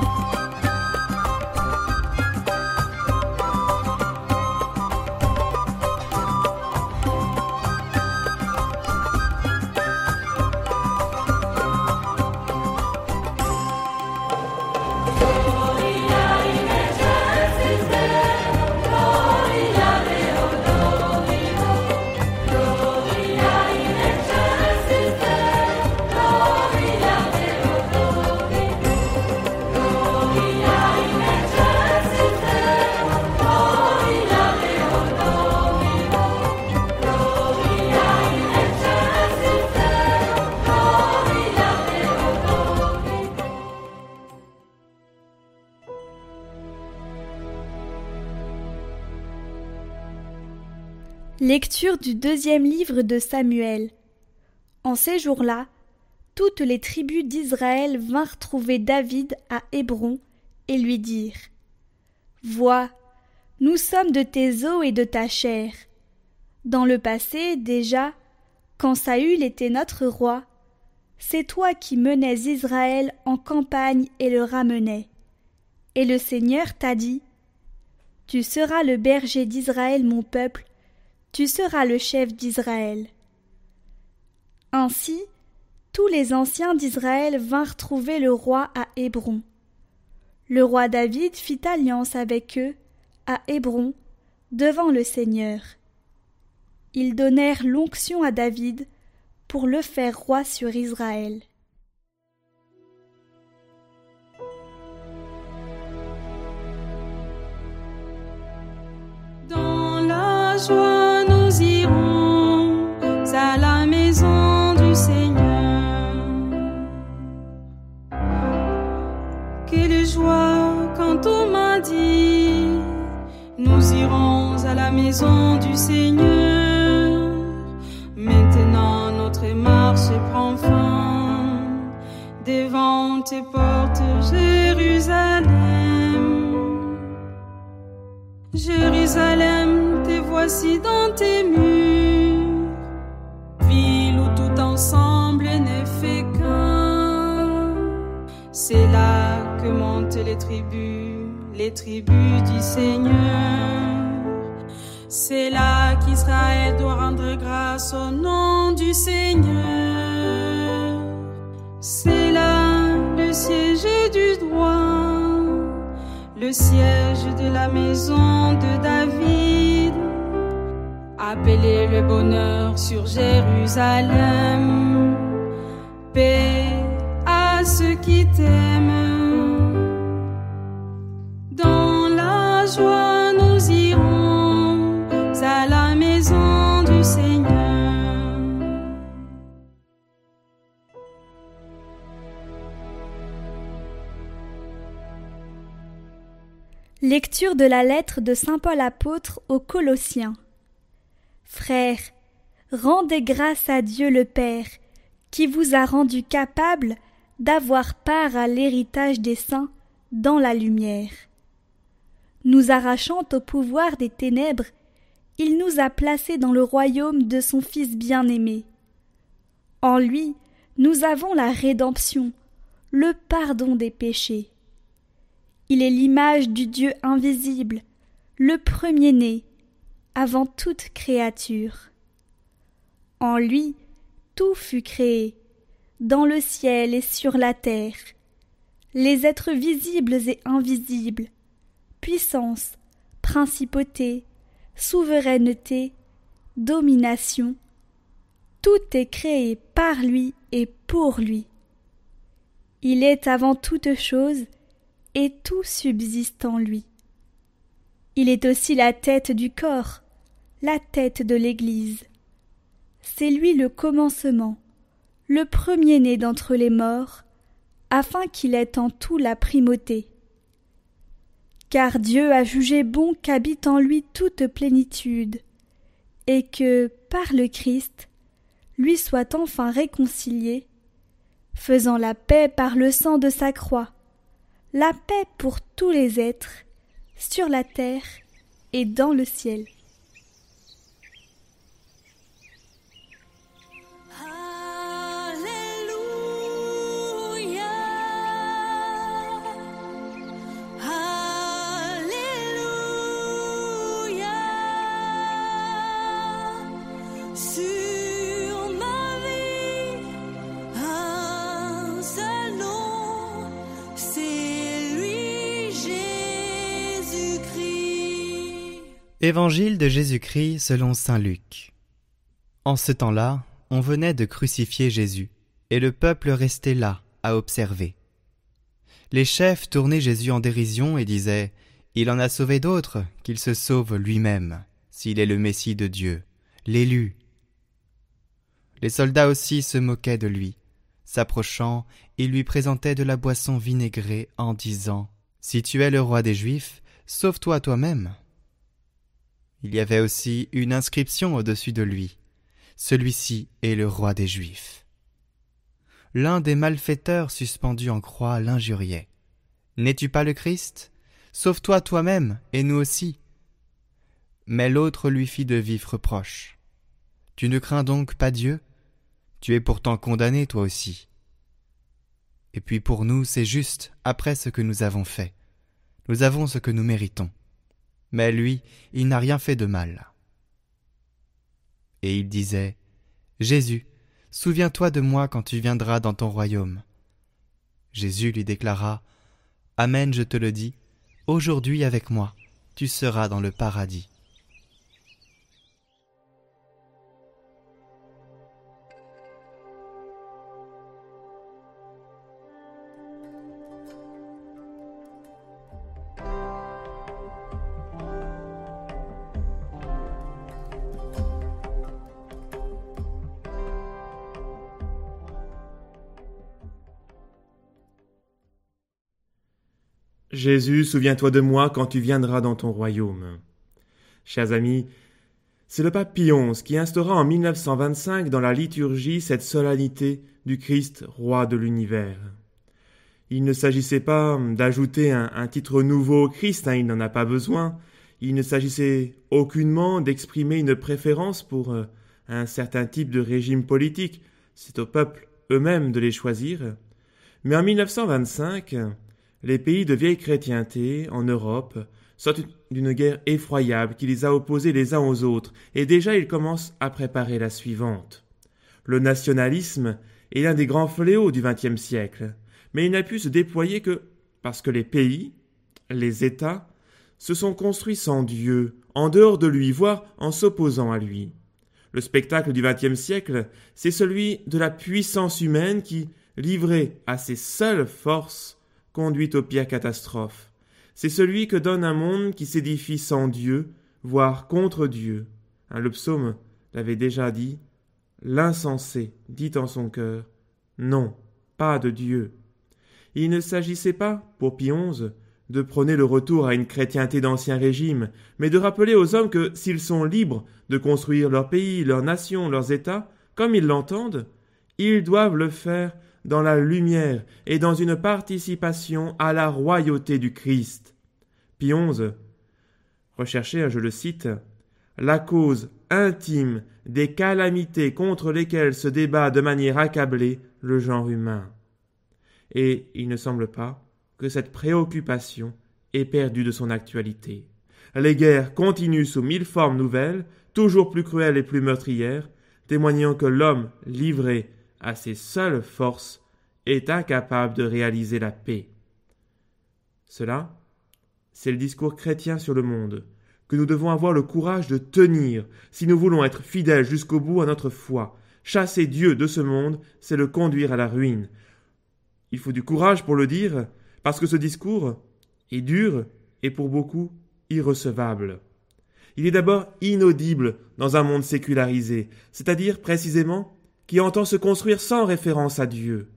Bye. Lecture du deuxième livre de Samuel. En ces jours-là, toutes les tribus d'Israël vinrent trouver David à Hébron et lui dirent Vois, nous sommes de tes os et de ta chair. Dans le passé, déjà, quand Saül était notre roi, c'est toi qui menais Israël en campagne et le ramenais. Et le Seigneur t'a dit Tu seras le berger d'Israël, mon peuple, tu seras le chef d'Israël. Ainsi, tous les anciens d'Israël vinrent trouver le roi à Hébron. Le roi David fit alliance avec eux à Hébron devant le Seigneur. Ils donnèrent l'onction à David pour le faire roi sur Israël. Nous irons à la maison du Seigneur. Maintenant notre marche prend fin devant tes portes, Jérusalem. Jérusalem, te voici dans tes murs, ville où tout ensemble n'est fait qu'un. C'est là que montent les tribus, les tribus du Seigneur. C'est là qu'Israël doit rendre grâce au nom du Seigneur. C'est là le siège du droit le siège de la maison de David. Appelez le bonheur sur Jérusalem. Paix à ceux qui t'aiment. Nous irons à la maison du Seigneur. Lecture de la lettre de Saint Paul apôtre aux Colossiens. Frères, rendez grâce à Dieu le Père, qui vous a rendu capable d'avoir part à l'héritage des saints dans la lumière. Nous arrachant au pouvoir des ténèbres, il nous a placés dans le royaume de son Fils bien-aimé. En lui, nous avons la rédemption, le pardon des péchés. Il est l'image du Dieu invisible, le premier-né, avant toute créature. En lui, tout fut créé, dans le ciel et sur la terre, les êtres visibles et invisibles, puissance, principauté, souveraineté, domination, tout est créé par lui et pour lui. Il est avant toute chose, et tout subsiste en lui. Il est aussi la tête du corps, la tête de l'Église. C'est lui le commencement, le premier-né d'entre les morts, afin qu'il ait en tout la primauté. Car Dieu a jugé bon qu'habite en lui toute plénitude, et que, par le Christ, lui soit enfin réconcilié, faisant la paix par le sang de sa croix, la paix pour tous les êtres, sur la terre et dans le ciel. Évangile de Jésus-Christ selon Saint Luc. En ce temps-là, on venait de crucifier Jésus, et le peuple restait là, à observer. Les chefs tournaient Jésus en dérision et disaient Il en a sauvé d'autres, qu'il se sauve lui-même, s'il est le Messie de Dieu, l'élu. Les soldats aussi se moquaient de lui. S'approchant, ils lui présentaient de la boisson vinaigrée en disant Si tu es le roi des Juifs, sauve-toi toi-même. Il y avait aussi une inscription au-dessus de lui. Celui-ci est le roi des Juifs. L'un des malfaiteurs suspendus en croix l'injuriait. N'es-tu pas le Christ? Sauve-toi toi-même et nous aussi. Mais l'autre lui fit de vifs reproches. Tu ne crains donc pas Dieu? Tu es pourtant condamné toi aussi. Et puis pour nous c'est juste après ce que nous avons fait. Nous avons ce que nous méritons mais lui, il n'a rien fait de mal. Et il disait, Jésus, souviens-toi de moi quand tu viendras dans ton royaume. Jésus lui déclara, Amen, je te le dis, aujourd'hui avec moi, tu seras dans le paradis. Jésus, souviens-toi de moi quand tu viendras dans ton royaume. Chers amis, c'est le pape Pie XI qui instaura en 1925 dans la liturgie cette solennité du Christ roi de l'univers. Il ne s'agissait pas d'ajouter un, titre nouveau au Christ, hein, il n'en a pas besoin. Il ne s'agissait aucunement d'exprimer une préférence pour euh, un certain type de régime politique. C'est au peuple eux-mêmes de les choisir. Mais en 1925, les pays de vieille chrétienté, en Europe, sortent d'une guerre effroyable qui les a opposés les uns aux autres, et déjà ils commencent à préparer la suivante. Le nationalisme est l'un des grands fléaux du XXe siècle, mais il n'a pu se déployer que parce que les pays, les États, se sont construits sans Dieu, en dehors de lui, voire en s'opposant à lui. Le spectacle du XXe siècle, c'est celui de la puissance humaine qui, livrée à ses seules forces, conduit aux pires catastrophes. C'est celui que donne un monde qui s'édifie sans Dieu, voire contre Dieu. le psaume l'avait déjà dit. L'insensé dit en son cœur Non, pas de Dieu. Il ne s'agissait pas, pour Pie XI, de prôner le retour à une chrétienté d'ancien régime, mais de rappeler aux hommes que s'ils sont libres de construire leur pays, leur nation, leurs États, comme ils l'entendent, ils doivent le faire dans la lumière et dans une participation à la royauté du Christ. Pie XI recherchait, je le cite, la cause intime des calamités contre lesquelles se débat de manière accablée le genre humain. Et il ne semble pas que cette préoccupation ait perdu de son actualité. Les guerres continuent sous mille formes nouvelles, toujours plus cruelles et plus meurtrières, témoignant que l'homme livré à ses seules forces, est incapable de réaliser la paix. Cela, c'est le discours chrétien sur le monde, que nous devons avoir le courage de tenir si nous voulons être fidèles jusqu'au bout à notre foi. Chasser Dieu de ce monde, c'est le conduire à la ruine. Il faut du courage pour le dire, parce que ce discours est dur et pour beaucoup irrecevable. Il est d'abord inaudible dans un monde sécularisé, c'est-à-dire précisément qui entend se construire sans référence à Dieu.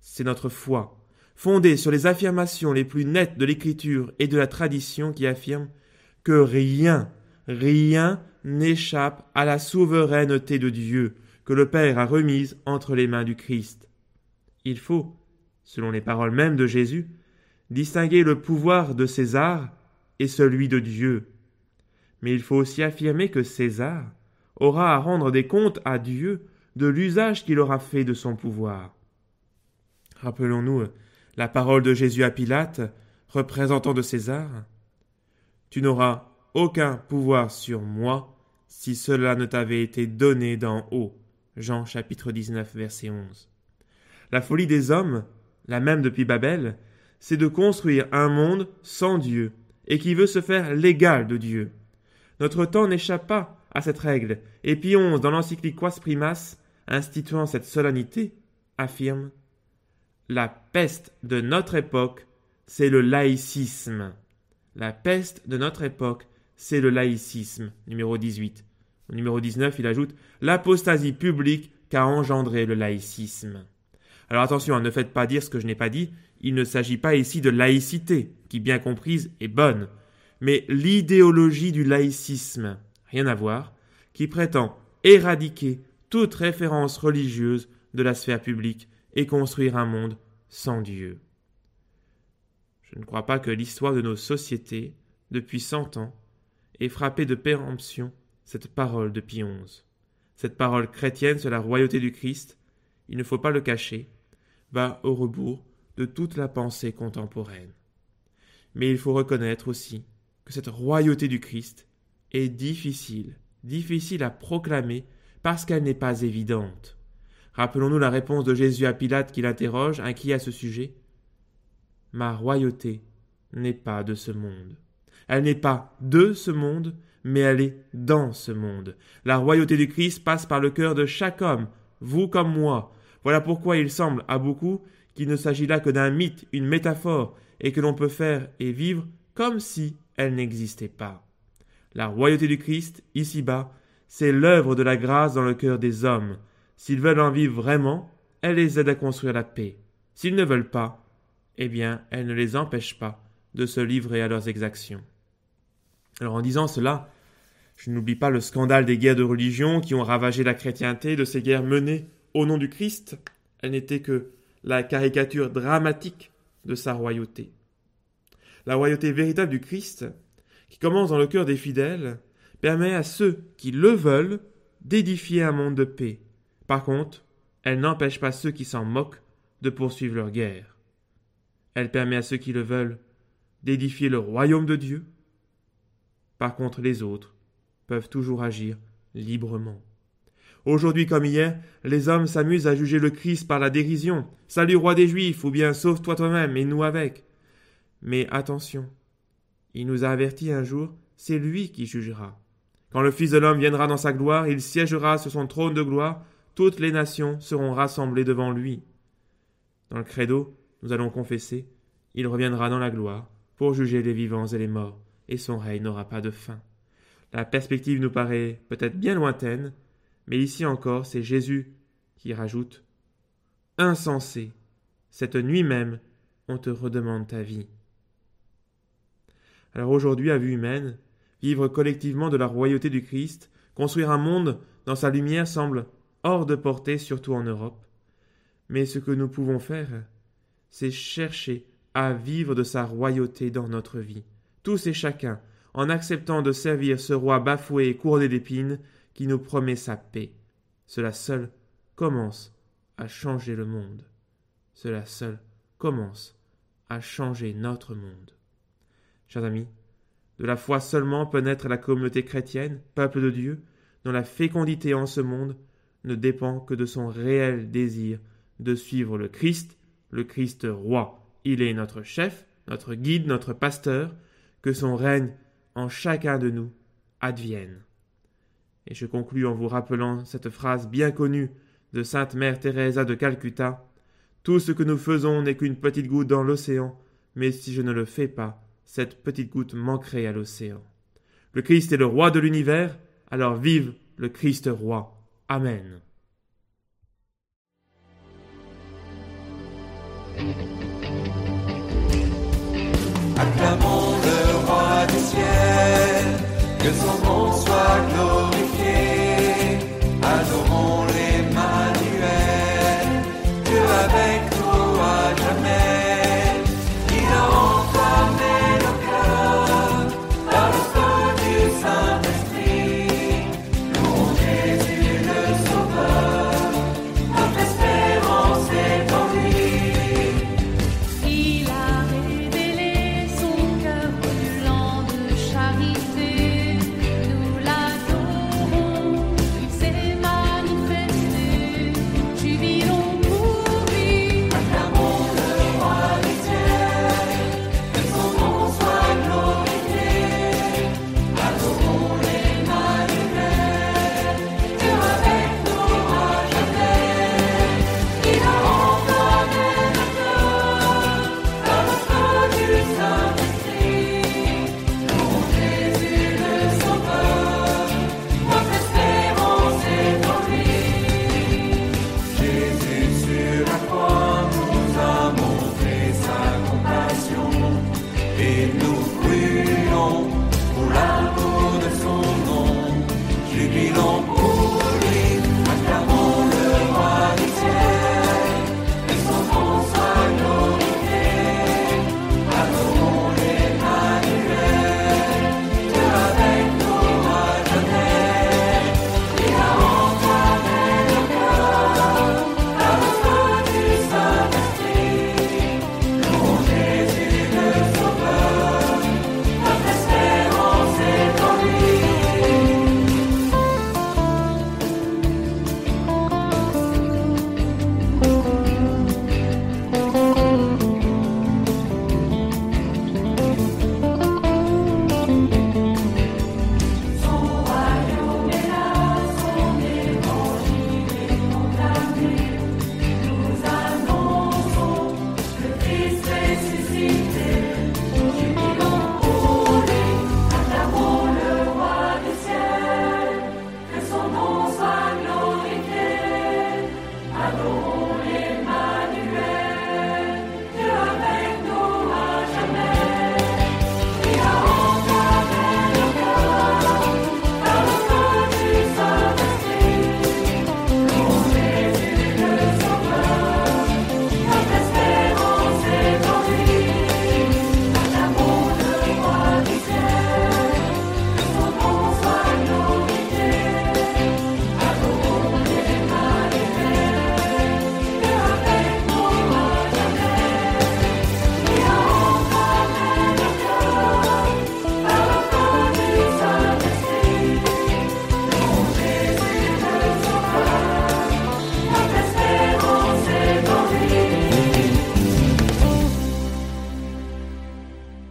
C'est notre foi, fondée sur les affirmations les plus nettes de l'Écriture et de la tradition qui affirme que rien, rien n'échappe à la souveraineté de Dieu que le Père a remise entre les mains du Christ. Il faut, selon les paroles mêmes de Jésus, distinguer le pouvoir de César et celui de Dieu. Mais il faut aussi affirmer que César aura à rendre des comptes à Dieu de l'usage qu'il aura fait de son pouvoir. Rappelons-nous la parole de Jésus à Pilate, représentant de César. Tu n'auras aucun pouvoir sur moi si cela ne t'avait été donné d'en haut. Jean chapitre 19 verset 11. La folie des hommes, la même depuis Babel, c'est de construire un monde sans Dieu et qui veut se faire l'égal de Dieu. Notre temps n'échappe pas à cette règle, et Pie XI, dans l'encyclique Quas Primas, instituant cette solennité, affirme La peste de notre époque, c'est le laïcisme. La peste de notre époque, c'est le laïcisme. Numéro 18. Au numéro 19, il ajoute L'apostasie publique qu'a engendré le laïcisme. Alors attention, hein, ne faites pas dire ce que je n'ai pas dit, il ne s'agit pas ici de laïcité, qui bien comprise est bonne, mais l'idéologie du laïcisme, rien à voir, qui prétend éradiquer toute référence religieuse de la sphère publique et construire un monde sans Dieu. Je ne crois pas que l'histoire de nos sociétés, depuis cent ans, ait frappé de péremption cette parole de Pie XI. Cette parole chrétienne sur la royauté du Christ, il ne faut pas le cacher, va au rebours de toute la pensée contemporaine. Mais il faut reconnaître aussi que cette royauté du Christ est difficile, difficile à proclamer parce qu'elle n'est pas évidente. Rappelons-nous la réponse de Jésus à Pilate qui l'interroge, inquiet à ce sujet. Ma royauté n'est pas de ce monde. Elle n'est pas de ce monde, mais elle est dans ce monde. La royauté du Christ passe par le cœur de chaque homme, vous comme moi. Voilà pourquoi il semble à beaucoup qu'il ne s'agit là que d'un mythe, une métaphore, et que l'on peut faire et vivre comme si elle n'existait pas. La royauté du Christ, ici-bas, c'est l'œuvre de la grâce dans le cœur des hommes. S'ils veulent en vivre vraiment, elle les aide à construire la paix. S'ils ne veulent pas, eh bien, elle ne les empêche pas de se livrer à leurs exactions. Alors en disant cela, je n'oublie pas le scandale des guerres de religion qui ont ravagé la chrétienté, de ces guerres menées au nom du Christ. Elles n'étaient que la caricature dramatique de sa royauté. La royauté véritable du Christ, qui commence dans le cœur des fidèles, permet à ceux qui le veulent d'édifier un monde de paix. Par contre, elle n'empêche pas ceux qui s'en moquent de poursuivre leur guerre. Elle permet à ceux qui le veulent d'édifier le royaume de Dieu. Par contre, les autres peuvent toujours agir librement. Aujourd'hui comme hier, les hommes s'amusent à juger le Christ par la dérision. Salut roi des Juifs, ou bien sauve-toi toi-même et nous avec. Mais attention, il nous a avertis un jour, c'est lui qui jugera. Quand le Fils de l'homme viendra dans sa gloire, il siégera sur son trône de gloire, toutes les nations seront rassemblées devant lui. Dans le credo, nous allons confesser, il reviendra dans la gloire pour juger les vivants et les morts, et son règne n'aura pas de fin. La perspective nous paraît peut-être bien lointaine, mais ici encore c'est Jésus qui rajoute Insensé, cette nuit même, on te redemande ta vie. Alors aujourd'hui, à vue humaine, vivre collectivement de la royauté du Christ, construire un monde dans sa lumière semble hors de portée, surtout en Europe. Mais ce que nous pouvons faire, c'est chercher à vivre de sa royauté dans notre vie, tous et chacun, en acceptant de servir ce roi bafoué et couronné d'épines qui nous promet sa paix. Cela seul commence à changer le monde. Cela seul commence à changer notre monde. Chers amis, de la foi seulement peut naître la communauté chrétienne, peuple de Dieu, dont la fécondité en ce monde ne dépend que de son réel désir de suivre le Christ, le Christ roi. Il est notre chef, notre guide, notre pasteur, que son règne en chacun de nous advienne. Et je conclus en vous rappelant cette phrase bien connue de Sainte Mère Teresa de Calcutta. Tout ce que nous faisons n'est qu'une petite goutte dans l'océan, mais si je ne le fais pas, cette petite goutte manquerait à l'océan. Le Christ est le roi de l'univers, alors vive le Christ roi. Amen. Acclamons le roi du ciel, que son nom soit glorifié. Adorons